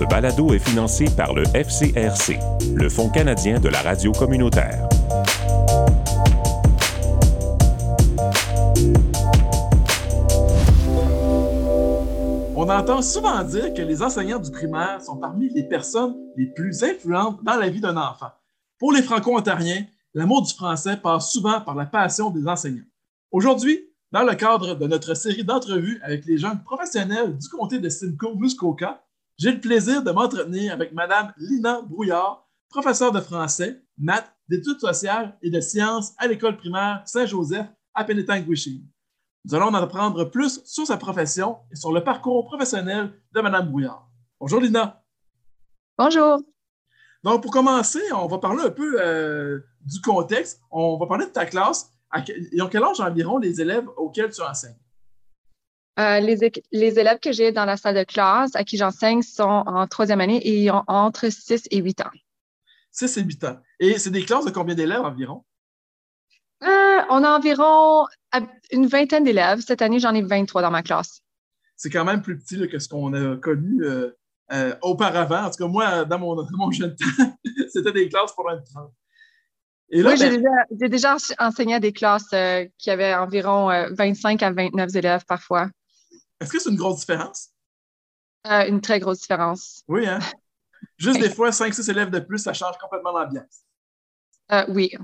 Ce balado est financé par le FCRC, le Fonds canadien de la radio communautaire. On entend souvent dire que les enseignants du primaire sont parmi les personnes les plus influentes dans la vie d'un enfant. Pour les Franco-Ontariens, l'amour du français passe souvent par la passion des enseignants. Aujourd'hui, dans le cadre de notre série d'entrevues avec les jeunes professionnels du comté de Simcoe-Muskoka, j'ai le plaisir de m'entretenir avec Mme Lina Brouillard, professeure de français, maths, d'études sociales et de sciences à l'école primaire Saint-Joseph à Penetang-Wishing. Nous allons en apprendre plus sur sa profession et sur le parcours professionnel de Mme Brouillard. Bonjour Lina. Bonjour. Donc, pour commencer, on va parler un peu euh, du contexte. On va parler de ta classe. Ils ont quel âge environ les élèves auxquels tu enseignes? Euh, les, les, élèves que j'ai dans la salle de classe à qui j'enseigne sont en troisième année et ils ont entre 6 et 8 ans. 6 et 8 ans. Et c'est des classes de combien d'élèves environ? Euh, on a environ une vingtaine d'élèves. Cette année, j'en ai 23 dans ma classe. C'est quand même plus petit que ce qu'on a connu euh, auparavant. En tout cas, moi, dans mon, mon jeune temps, c'était des classes pour un 30. Et là, oui, j'ai ben déjà, déjà, enseigné à des classes qui avaient environ 25 à 29 élèves parfois. Est-ce que c'est une grosse différence? une très grosse différence. Oui, hein? Juste des fois, 5-6 élèves de plus, ça change complètement l'ambiance. oui.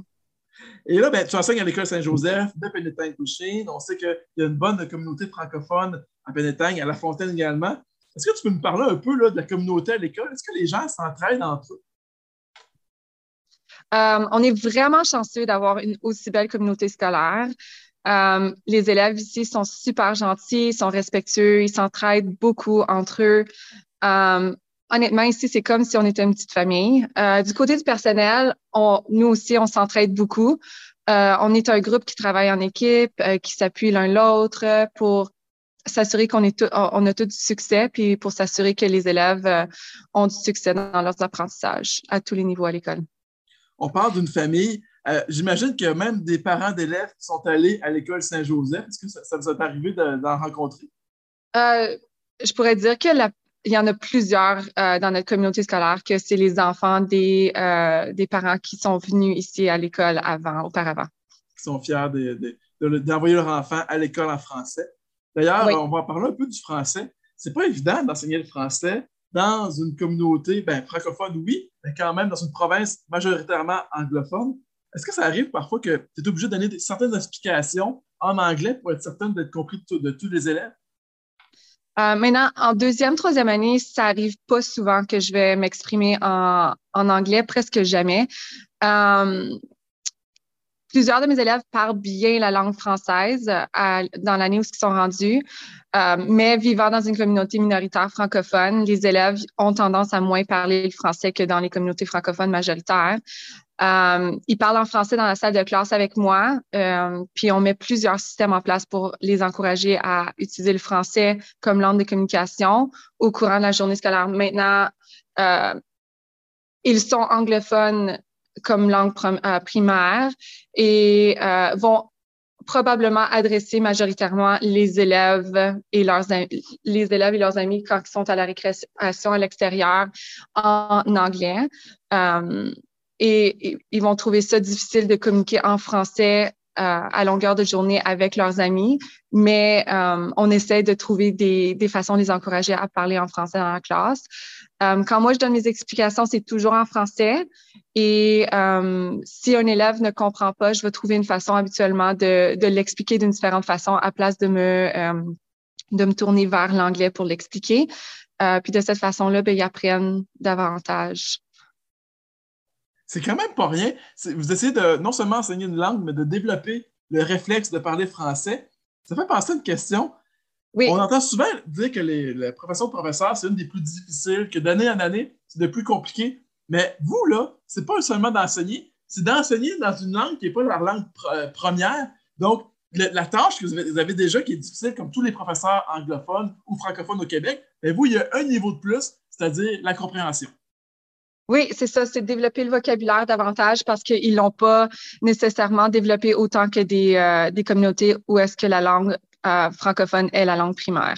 Et là, ben, tu enseignes à l'école Saint-Joseph de Pénétagne-Couchine. On sait qu'il y a une bonne communauté francophone à Pénétagne, à La Fontaine également. Est-ce que tu peux nous parler un peu là, de la communauté à l'école? Est-ce que les gens s'entraident entre eux? Euh, on est vraiment chanceux d'avoir une aussi belle communauté scolaire. Euh, les élèves ici sont super gentils, sont respectueux, ils s'entraident beaucoup entre eux. Euh, honnêtement, ici, c'est comme si on était une petite famille. Euh, du côté du personnel, on, nous aussi, on s'entraide beaucoup. On est un groupe qui travaille en équipe, qui s'appuie l'un l'autre pour s'assurer qu'on est on a tout du succès, puis pour s'assurer que les élèves ont du succès dans leurs apprentissages à tous les niveaux à l'école. On parle d'une famille. Euh, j'imagine a même des parents d'élèves qui sont allés à l'école Saint-Joseph. Est-ce que ça, ça, vous est arrivé d'en rencontrer? je pourrais dire que la il y en a plusieurs euh, dans notre communauté scolaire que c'est les enfants des, euh, des parents qui sont venus ici à l'école avant, auparavant. Qui sont fiers d'envoyer de, leur enfant à l'école en français. D'ailleurs, on va parler un peu du français. C'est pas évident d'enseigner le français dans une communauté ben, francophone, oui, mais quand même dans une province majoritairement anglophone. Est-ce que ça arrive parfois que tu es obligé de donner certaines explications en anglais pour être certain d'être compris de tous les élèves? Euh, maintenant, en deuxième, troisième année, ça arrive pas souvent que je vais m'exprimer en, anglais, presque jamais. Euh, plusieurs de mes élèves parlent bien la langue française euh, dans l'année où ils sont rendus, mais vivant dans une communauté minoritaire francophone, les élèves ont tendance à moins parler le français que dans les communautés francophones majoritaires. Euh, ils parlent en français dans la salle de classe avec moi, euh, puis on met plusieurs systèmes en place pour les encourager à utiliser le français comme langue de communication au courant de la journée scolaire. Maintenant, euh, ils sont anglophones comme langue primaire et euh, vont probablement adresser majoritairement les élèves et leurs les élèves et leurs amis quand ils sont à la récréation à l'extérieur en anglais. Et, ils vont trouver ça difficile de communiquer en français euh, à longueur de journée avec leurs amis, mais euh, on essaie de trouver des, des, façons de les encourager à parler en français dans la classe. Euh, quand moi je donne mes explications, c'est toujours en français. Et si un élève ne comprend pas, je vais trouver une façon habituellement de, de l'expliquer d'une différente façon à place de me de me tourner vers l'anglais pour l'expliquer. puis de cette façon-là, ben, ils apprennent davantage c'est quand même pas rien. Vous essayez de non seulement enseigner une langue, mais de développer le réflexe de parler français. Ça fait penser à une question. Oui. On entend souvent dire que les, la profession de professeur, c'est une des plus difficiles, que d'année en année, c'est de plus compliqué. Mais vous, là, c'est pas seulement d'enseigner, c'est d'enseigner dans une langue qui n'est pas leur langue euh, première. Donc, la tâche que vous avez, déjà, qui est difficile, comme tous les professeurs anglophones ou francophones au Québec, mais vous, il y a un niveau de plus, c'est-à-dire la compréhension. Oui, c'est ça, c'est développer le vocabulaire davantage parce qu'ils l'ont pas nécessairement développé autant que des, euh, des communautés où est-ce que la langue euh, francophone est la langue primaire.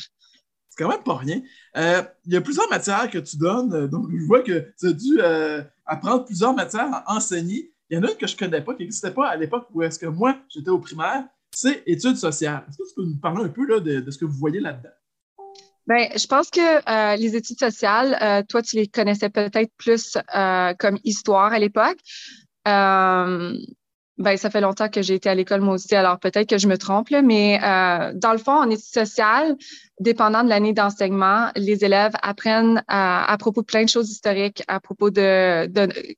C'est quand même pas rien. Euh, il y a plusieurs matières que tu donnes, donc je vois que tu as dû apprendre plusieurs matières à enseigner. Il y en a une que je connais pas, qui n'existait pas à l'époque où est-ce que moi, j'étais au primaire, c'est études sociales. Est-ce que tu peux nous parler un peu là, de, ce que vous voyez là-dedans? Bien, je pense que les études sociales, toi, tu les connaissais peut-être plus comme histoire à l'époque. Ben, ça fait longtemps que j'ai été à l'école moi aussi, alors peut-être que je me trompe, mais euh, dans le fond, en études sociales, dépendant de l'année d'enseignement, les élèves apprennent à, propos de plein de choses historiques, à propos de,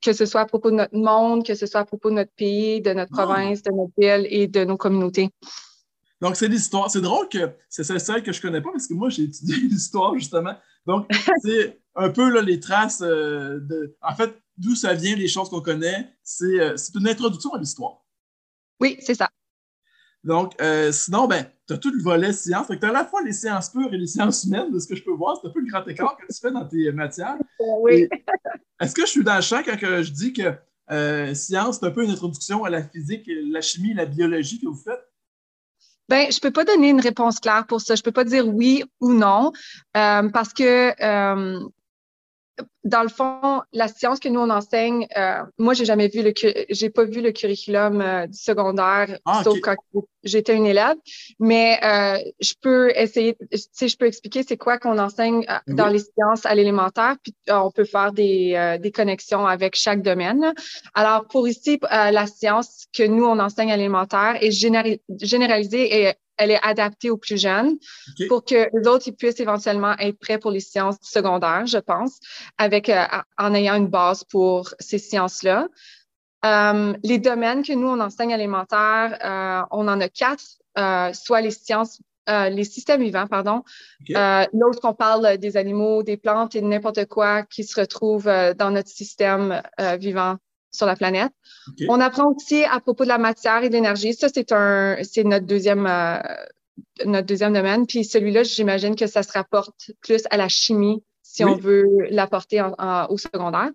que ce soit à propos de notre monde, que ce soit à propos de notre pays, de notre province, de notre ville et de nos communautés. Donc, c'est l'histoire. C'est drôle que c'est celle que je connais pas parce que moi, j'ai étudié l'histoire, justement. Donc, c'est un peu là, les traces euh, de. En fait, d'où ça vient, les choses qu'on connaît. Euh, c'est une introduction à l'histoire. Oui, c'est ça. Donc, euh, sinon, ben, tu as tout le volet sciences. Tu as à la fois les sciences pures et les sciences humaines, de ce que je peux voir. C'est un peu le grand écart que tu fais dans tes matières. Oui. Est-ce que je suis dans le champ quand je dis que euh, science, c'est un peu une introduction à la physique, la chimie, la biologie que vous faites? Ben, je peux pas donner une réponse claire pour ça. Je peux pas dire oui ou non parce que dans le fond, la science que nous on enseigne, euh, moi j'ai jamais vu le, j'ai pas vu le curriculum euh, du secondaire, ah, sauf quand j'étais une élève, mais euh, je peux essayer, si je peux expliquer c'est quoi qu'on enseigne dans les sciences à l'élémentaire, puis on peut faire des, des connexions avec chaque domaine. Alors pour ici, la science que nous on enseigne à l'élémentaire est généralisée et elle est adaptée aux plus jeunes pour que les autres ils puissent éventuellement être prêts pour les sciences secondaires, je pense, avec euh, en ayant une base pour ces sciences-là. Euh, les domaines que nous on enseigne alimentaire, euh, on en a quatre, soit les sciences les systèmes vivants, pardon. L'autre, qu'on parle des animaux, des plantes et de n'importe quoi qui se retrouve dans notre système vivant sur la planète. On apprend aussi à propos de la matière et de l'énergie. Ça, c'est un, c'est notre deuxième, euh, notre deuxième domaine. Puis celui-là, j'imagine que ça se rapporte plus à la chimie si on veut l'apporter au secondaire.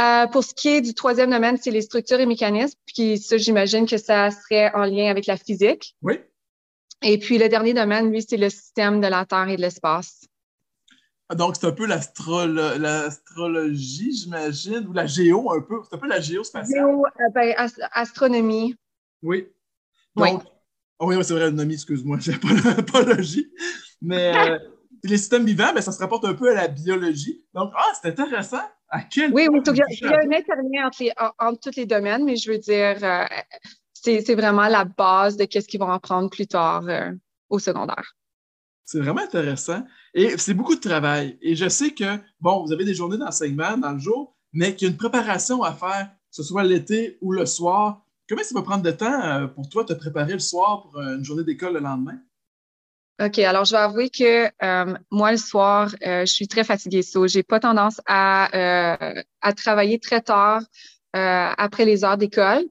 Euh, pour ce qui est du troisième domaine, c'est les structures et mécanismes. Puis ça, j'imagine que ça serait en lien avec la physique. Oui. Et puis le dernier domaine, lui, c'est le système de la Terre et de l'espace. Donc, c'est un peu l'astrologie, j'imagine, ou la géo un peu. C'est un peu la géospatiale. Géo, euh, ben, astronomie. Oui. Donc, oui. Oh oui, c'est vrai, astronomie, excuse-moi, j'ai pas, pas logie. Mais euh, les systèmes vivants, ben, ça se rapporte un peu à la biologie. Donc, ah, c'est intéressant. À quel oui, oui, il y, a, il y a un interlien entre, entre, tous les domaines, mais je veux dire, euh, c'est vraiment la base de qu'est-ce qu'ils vont apprendre plus tard au secondaire. C'est vraiment intéressant. Et c'est beaucoup de travail. Et je sais que, bon, vous avez des journées d'enseignement dans le jour, mais qu'il y a une préparation à faire, que ce soit l'été ou le soir. Comment ça va prendre de temps euh, pour toi de te préparer le soir pour euh, une journée d'école le lendemain? OK, alors je vais avouer que euh, moi, le soir, je suis très fatiguée. So, j'ai pas tendance à, à travailler très tard euh, après les heures d'école.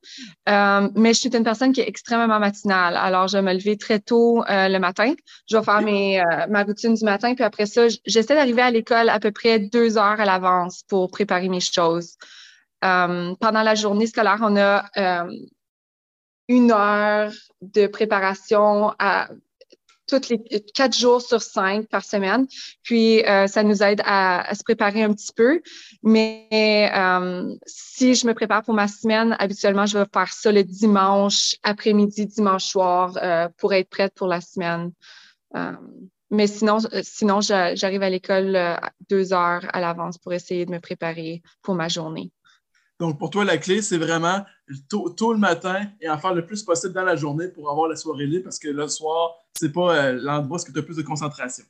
Euh, mais je suis une personne qui est extrêmement matinale. Alors, je vais me lever très tôt euh, le matin. Je vais faire ma routine du matin. Puis après ça, j'essaie d'arriver à l'école à peu près deux heures à l'avance pour préparer mes choses. pendant la journée scolaire, on a une heure de préparation à, toutes les quatre jours sur cinq par semaine. Puis, euh, ça nous aide à, se préparer un petit peu. Mais euh, si je me prépare pour ma semaine, habituellement, je vais faire ça le dimanche après-midi, dimanche soir, euh, pour être prête pour la semaine. mais sinon, sinon j'arrive à l'école deux heures à l'avance pour essayer de me préparer pour ma journée. Donc, pour toi, la clé, c'est vraiment tôt, le matin et en faire le plus possible dans la journée pour avoir la soirée libre parce que le soir, c'est pas euh, l'endroit où tu as plus de concentration.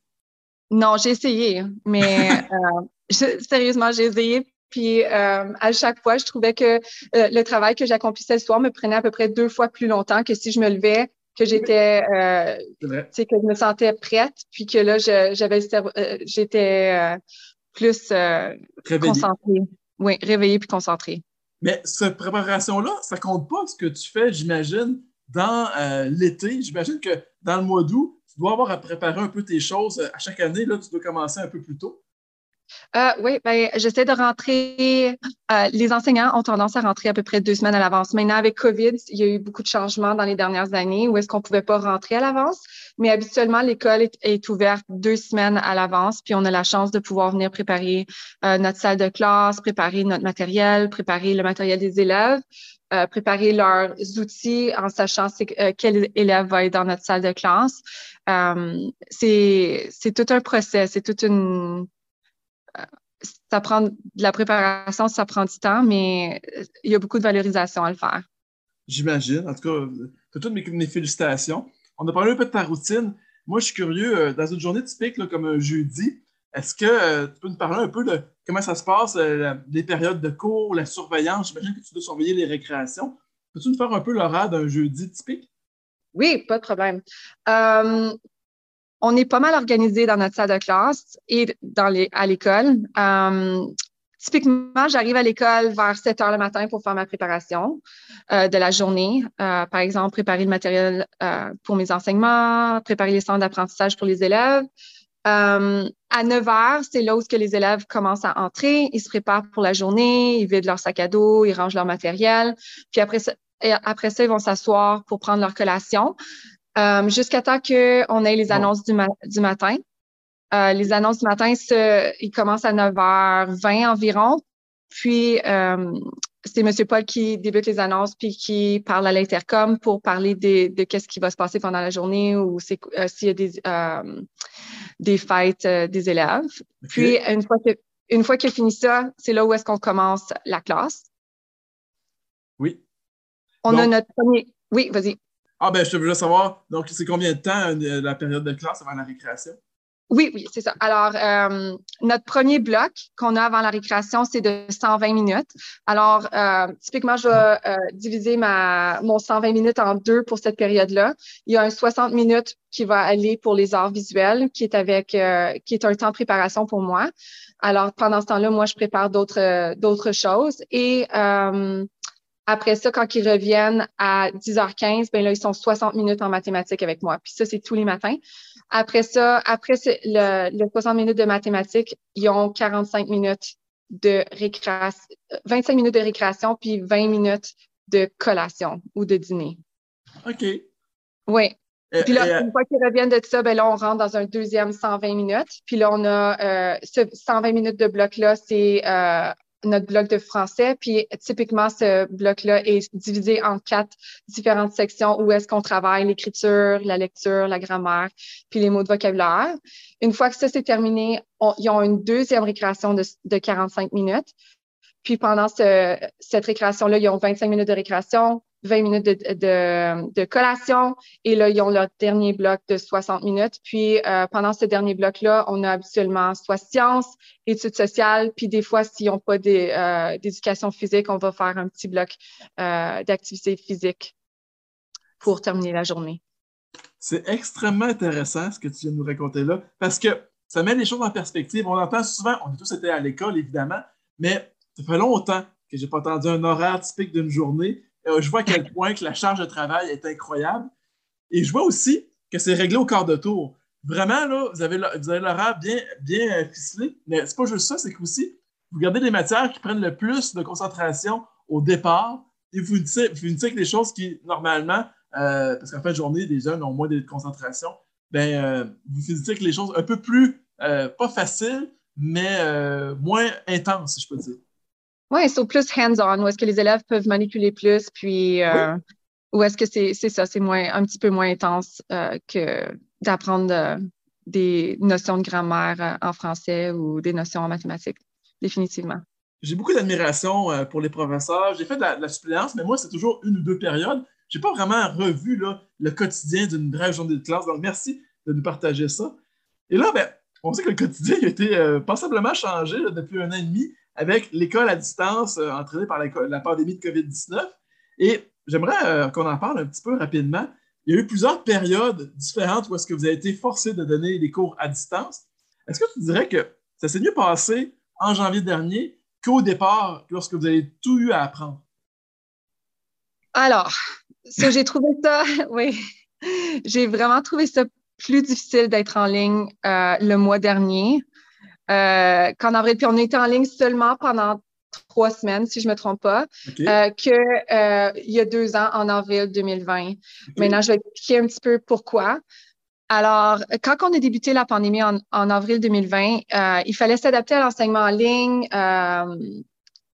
Non, j'ai essayé, mais euh, sérieusement, j'ai essayé. Puis euh, à chaque fois, je trouvais que le travail que j'accomplissais le soir me prenait à peu près deux fois plus longtemps que si je me levais, que j'étais, que je me sentais prête, puis que là, j'avais, j'étais plus concentrée. Oui, réveillé puis concentré. Mais cette préparation-là, ça compte pas ce que tu fais, j'imagine, dans euh, l'été. J'imagine que dans le mois d'août, tu dois avoir à préparer un peu tes choses. À chaque année, là, tu dois commencer un peu plus tôt. Euh, oui, ben, j'essaie de rentrer. Euh, les enseignants ont tendance à rentrer à peu près deux semaines à l'avance. Maintenant, avec COVID, il y a eu beaucoup de changements dans les dernières années où est-ce qu'on ne pouvait pas rentrer à l'avance. Mais habituellement, l'école est, ouverte deux semaines à l'avance, puis on a la chance de pouvoir venir préparer euh, notre salle de classe, préparer notre matériel, préparer le matériel des élèves. préparer leurs outils en sachant quel élève va être dans notre salle de classe. c'est tout un procès, c'est toute une ça prend de la préparation, ça prend du temps, mais il y a beaucoup de valorisation à le faire. J'imagine. En tout cas, tu as toutes mes, félicitations. On a parlé un peu de ta routine. Moi, je suis curieux, euh, dans une journée typique comme un jeudi, est-ce que euh, tu peux nous parler un peu de comment ça se passe, euh, les périodes de cours, la surveillance? J'imagine que tu dois surveiller les récréations. Peux-tu nous faire un peu l'horaire d'un jeudi typique? Oui, pas de problème on est pas mal organisé dans notre salle de classe et à l'école. Euh, typiquement, j'arrive à l'école vers 7 heures le matin pour faire ma préparation euh, de la journée. Euh, par exemple, préparer le matériel pour mes enseignements, préparer les centres d'apprentissage pour les élèves. à 9 heures, c'est là où que les élèves commencent à entrer. Ils se préparent pour la journée, ils vident leur sac à dos, ils rangent leur matériel. Puis après après ça, ils vont s'asseoir pour prendre leur collation. Euh, jusqu'à temps qu'on ait les annonces du, du matin. Euh, les annonces du matin, ils commencent à 9h20 environ. Puis, euh, c'est M. Paul qui débute les annonces puis qui parle à l'intercom pour parler de, de qu'est-ce qui va se passer pendant la journée ou s'il y a des, des fêtes des élèves. Puis, une fois que une fois qu'il a fini ça, c'est là où est-ce qu'on commence la classe. Oui. On a notre premier. Oui, vas-y. Ah, ben, je veux savoir, donc, c'est combien de temps euh, la période de classe avant la récréation? Oui, oui, c'est ça. Alors, euh, notre premier bloc qu'on a avant la récréation, c'est de 120 minutes. Alors, euh, typiquement, je vais diviser ma, mon 120 minutes en deux pour cette période-là. Il y a un 60 minutes qui va aller pour les arts visuels, qui est avec, qui est un temps de préparation pour moi. Alors, pendant ce temps-là, moi, je prépare d'autres, d'autres choses. Et après ça, quand ils reviennent à 10h15, ben là, ils sont 60 minutes en mathématiques avec moi. Puis ça, c'est tous les matins. Après ça, après le, le 60 minutes de mathématiques, ils ont 45 minutes de récréation, 25 minutes de récréation, puis 20 minutes de collation ou de dîner. OK. Oui. Puis là, une fois qu'ils reviennent de ça, ben là, on rentre dans un deuxième 120 minutes. Puis là, on a euh, ce 120 minutes de bloc-là, c'est euh, notre bloc de français. Puis typiquement, ce bloc-là est divisé en quatre différentes sections où est-ce qu'on travaille l'écriture, la lecture, la grammaire, puis les mots de vocabulaire. Une fois que ça c'est terminé, ils ont une deuxième récréation de, de 45 minutes. Puis pendant ce, cette récréation-là, ils ont 25 minutes de récréation, 20 minutes de, collation. Et là, ils ont leur dernier bloc de 60 minutes. Puis euh, pendant ce dernier bloc-là, on a habituellement soit sciences, études sociales, puis des fois, s'ils n'ont pas euh, d'éducation physique, on va faire un petit bloc euh, d'activité physique pour terminer la journée. C'est extrêmement intéressant ce que tu viens de nous raconter là, parce que ça met les choses en perspective. On entend souvent, on a tous été à l'école, évidemment, mais ça fait longtemps que je n'ai pas entendu un horaire typique d'une journée. Euh, je vois à quel point que la charge de travail est incroyable. Et je vois aussi que c'est réglé au quart de tour. Vraiment, là, vous avez, l'horaire bien, bien ficelé, mais c'est pas juste ça, c'est que aussi, vous gardez les matières qui prennent le plus de concentration au départ et vous finissez, avec des choses qui, normalement, euh, parce qu'en fin de journée, les jeunes ont moins de concentration, ben, euh, vous finissez avec les choses un peu plus, pas faciles, mais moins intenses, si je peux dire. Oui, c'est plus hands-on, où est-ce que les élèves peuvent manipuler plus, puis euh, où est-ce que c'est ça, c'est moins un petit peu moins intense euh, que d'apprendre euh, des notions de grammaire en français ou des notions en mathématiques, définitivement. J'ai beaucoup d'admiration pour les professeurs. J'ai fait de la, suppléance, mais moi, c'est toujours une ou deux périodes. Je n'ai pas vraiment revu là, le quotidien d'une brève journée de classe. Donc, merci de nous partager ça. Et là, ben, on sait que le quotidien a été passablement changé depuis un an et demi avec l'école à distance euh, entraînée par la, pandémie de COVID-19. Et j'aimerais euh, qu'on en parle un petit peu rapidement. Il y a eu plusieurs périodes différentes où est-ce que vous avez été forcé de donner des cours à distance. Est-ce que tu dirais que ça s'est mieux passé en janvier dernier qu'au départ, lorsque vous avez tout eu à apprendre? Alors, j'ai trouvé ça, oui, j'ai vraiment trouvé ça plus difficile d'être en ligne euh, le mois dernier. Euh, qu'en avril. Puis on était en ligne seulement pendant trois semaines, si je ne me trompe pas, euh, qu'il y a deux ans, en avril 2020. Maintenant, je vais expliquer un petit peu pourquoi. Alors, quand on a débuté la pandémie en, avril 2020, il fallait s'adapter à l'enseignement en ligne.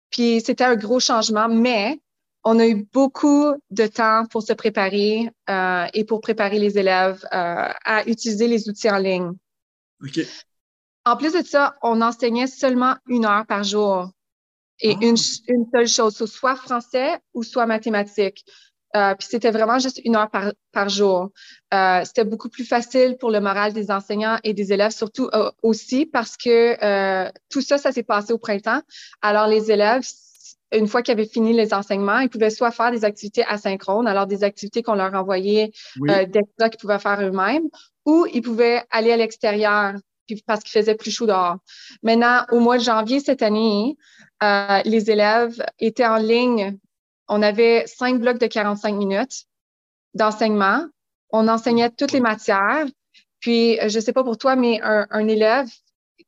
puis c'était un gros changement, mais on a eu beaucoup de temps pour se préparer euh, et pour préparer les élèves euh, à utiliser les outils en ligne. En plus de ça, on enseignait seulement une heure par jour et ah. une, une, seule chose, soit français ou soit mathématiques. Euh, puis c'était vraiment juste une heure par, par jour. Euh, c'était beaucoup plus facile pour le moral des enseignants et des élèves, surtout euh, aussi parce que euh, tout ça, ça s'est passé au printemps. Alors les élèves, une fois qu'ils avaient fini les enseignements, ils pouvaient soit faire des activités asynchrones, alors des activités qu'on leur envoyait euh, d'extra qu'ils pouvaient faire eux-mêmes, ou ils pouvaient aller à l'extérieur parce qu'il faisait plus chaud dehors. Maintenant, au mois de janvier cette année, euh, les élèves étaient en ligne. On avait cinq blocs de 45 minutes d'enseignement. On enseignait toutes les matières. Puis, je ne sais pas pour toi, mais un élève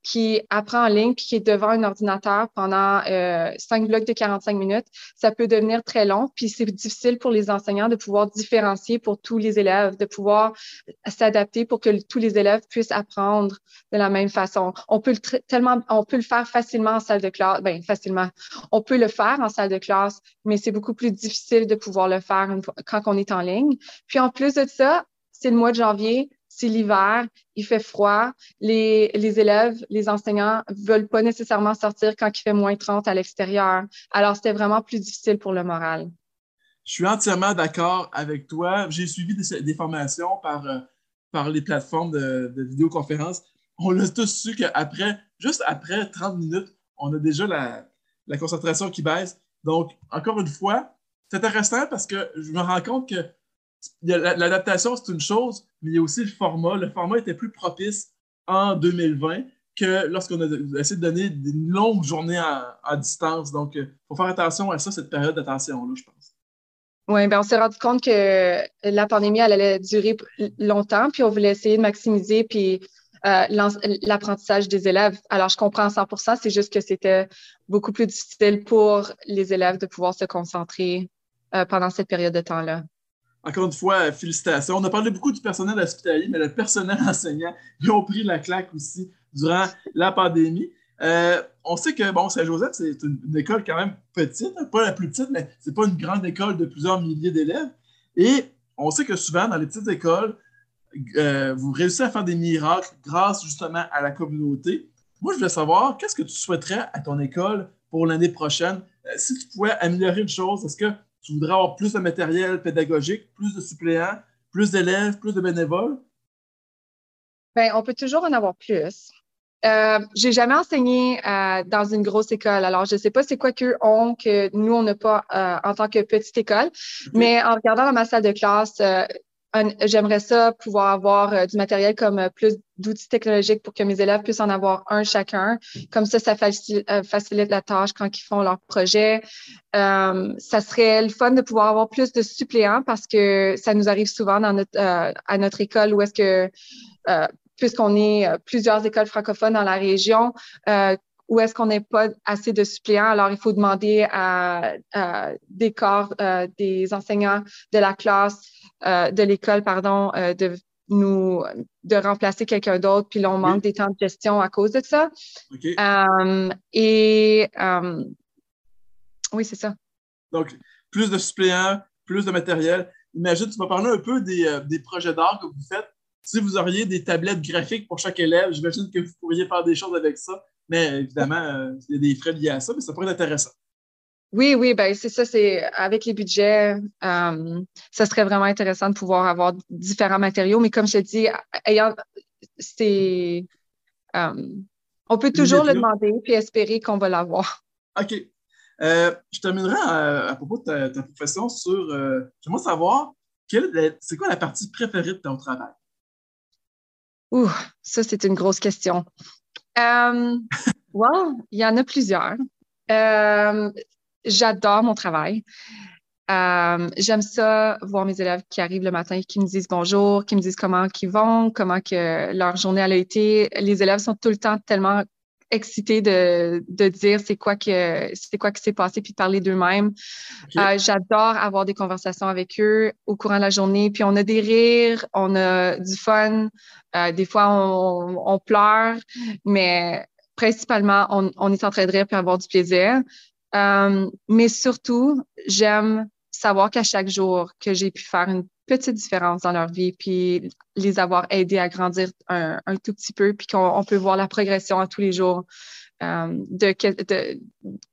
qui apprend en ligne puis qui est devant un ordinateur pendant euh, cinq blocs de 45 minutes, ça peut devenir très long. Puis c'est difficile pour les enseignants de pouvoir différencier pour tous les élèves, de pouvoir s'adapter pour que tous les élèves puissent apprendre de la même façon. On peut le tellement, on peut le faire facilement en salle de classe, ben facilement. On peut le faire en salle de classe, mais c'est beaucoup plus difficile de pouvoir le faire quand on est en ligne. Puis en plus de ça, c'est le mois de janvier, c'est l'hiver, il fait froid, les, les, élèves, les enseignants veulent pas nécessairement sortir quand il fait moins 30 à l'extérieur. Alors, c'était vraiment plus difficile pour le moral. Je suis entièrement d'accord avec toi. J'ai suivi des, formations par, euh, par les plateformes de, vidéoconférence. On a tous su qu'après, juste après 30 minutes, on a déjà la, la concentration qui baisse. Donc, encore une fois, c'est intéressant parce que je me rends compte que l'adaptation, c'est une chose, mais il y a aussi le format. Le format était plus propice en 2020 que lorsqu'on a essayé de donner une longue journée à, distance. Donc, il euh, faut faire attention à ça, cette période d'attention-là, je pense. Oui, bien, on s'est rendu compte que la pandémie, elle allait durer longtemps, puis on voulait essayer de maximiser puis euh, l'apprentissage des élèves. Alors, je comprends 100% c'est juste que c'était beaucoup plus difficile pour les élèves de pouvoir se concentrer euh, pendant cette période de temps-là encore une fois, félicitations. On a parlé beaucoup du personnel hospitalier, mais le personnel enseignant, ils ont pris la claque aussi durant la pandémie. Euh, on sait que bon, Saint-Joseph, c'est une, école quand même petite, hein, pas la plus petite, mais c'est pas une grande école de plusieurs milliers d'élèves. Et on sait que souvent, dans les petites écoles, euh, vous réussissez à faire des miracles grâce justement à la communauté. Moi, je voulais savoir, qu'est-ce que tu souhaiterais à ton école pour l'année prochaine? Euh, si tu pouvais améliorer une chose, est-ce que tu voudrais avoir plus de matériel pédagogique, plus de suppléants, plus d'élèves, plus de bénévoles? Bien, on peut toujours en avoir plus. Euh, j'ai jamais enseigné euh, dans une grosse école. Alors, je sais pas c'est quoi qu'eux ont que nous, on n'a pas euh, en tant que petite école. Mais en regardant dans ma salle de classe, j'aimerais ça pouvoir avoir euh, du matériel comme euh, plus d'outils technologiques pour que mes élèves puissent en avoir un chacun. Comme ça, ça euh, facilite, la tâche quand ils font leur projet. ça serait le fun de pouvoir avoir plus de suppléants parce que ça nous arrive souvent dans notre, à notre école où est-ce que, puisqu'on est plusieurs écoles francophones dans la région, où est-ce qu'on n'est pas assez de suppléants? Alors, il faut demander à, des corps, des enseignants de la classe, euh, de l'école, pardon, euh, de nous de remplacer quelqu'un d'autre, puis là, on manque des temps de gestion à cause de ça. Euh, et oui, c'est ça. Donc, plus de suppléants, plus de matériel. Imagine, tu vas parler un peu des, des projets d'art que vous faites. Si vous auriez des tablettes graphiques pour chaque élève, j'imagine que vous pourriez faire des choses avec ça. Mais évidemment, il y a des frais liés à ça, mais ça pourrait être intéressant. Oui, oui, ben c'est ça, c'est avec les budgets, euh, ça serait vraiment intéressant de pouvoir avoir différents matériaux, mais comme je te dis, ayant c'est euh, on peut toujours le demander puis espérer qu'on va l'avoir. OK. Euh, je terminerai à, propos de ta, profession sur j'aimerais savoir c'est quoi la partie préférée de ton travail? Ouh, ça, c'est une grosse question. Euh, il y en a plusieurs. Euh, j'adore mon travail. Euh, j'aime ça voir mes élèves qui arrivent le matin et qui me disent bonjour, qui me disent comment ils vont, comment que leur journée a été. Les élèves sont tout le temps tellement excitée de, de dire c'est quoi que c'est quoi qui s'est passé puis de parler d'eux-mêmes. Euh, j'adore avoir des conversations avec eux au courant de la journée. Puis on a des rires, on a du fun. Euh, des fois, on, on, pleure, mais principalement, on, on, est en train de rire puis avoir du plaisir. Euh, mais surtout, j'aime savoir qu'à chaque jour que j'ai pu faire une petite différence dans leur vie, puis les avoir aidés à grandir un, tout petit peu, puis qu'on peut voir la progression à tous les jours euh, de,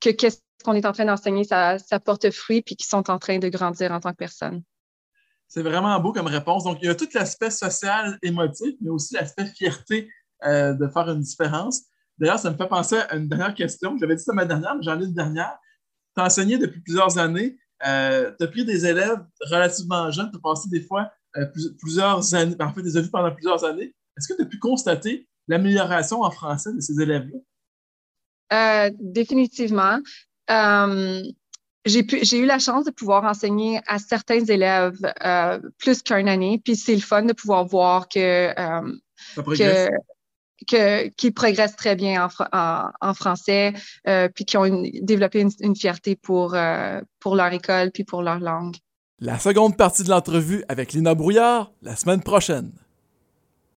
que qu'est-ce qu'on est en train d'enseigner, ça, porte fruit, puis qu'ils sont en train de grandir en tant que personne. C'est vraiment beau comme réponse. Donc, il y a tout l'aspect social, émotif, mais aussi l'aspect fierté euh, de faire une différence. D'ailleurs, ça me fait penser à une dernière question. J'avais dit ça ma dernière, mais j'en ai une dernière. Tu as enseigné depuis plusieurs années. Euh, tu as pris des élèves relativement jeunes, tu as passé des fois euh, plusieurs années, en fait, des as pendant plusieurs années. Est-ce que tu as pu constater l'amélioration en français de ces élèves-là? Euh, définitivement. j'ai eu la chance de pouvoir enseigner à certains élèves plus qu'une année, puis c'est le fun de pouvoir voir que, que qui progressent très bien en, français, euh, puis qui ont développé une, fierté pour, euh, pour leur école puis pour leur langue. La seconde partie de l'entrevue avec Lina Brouillard la semaine prochaine.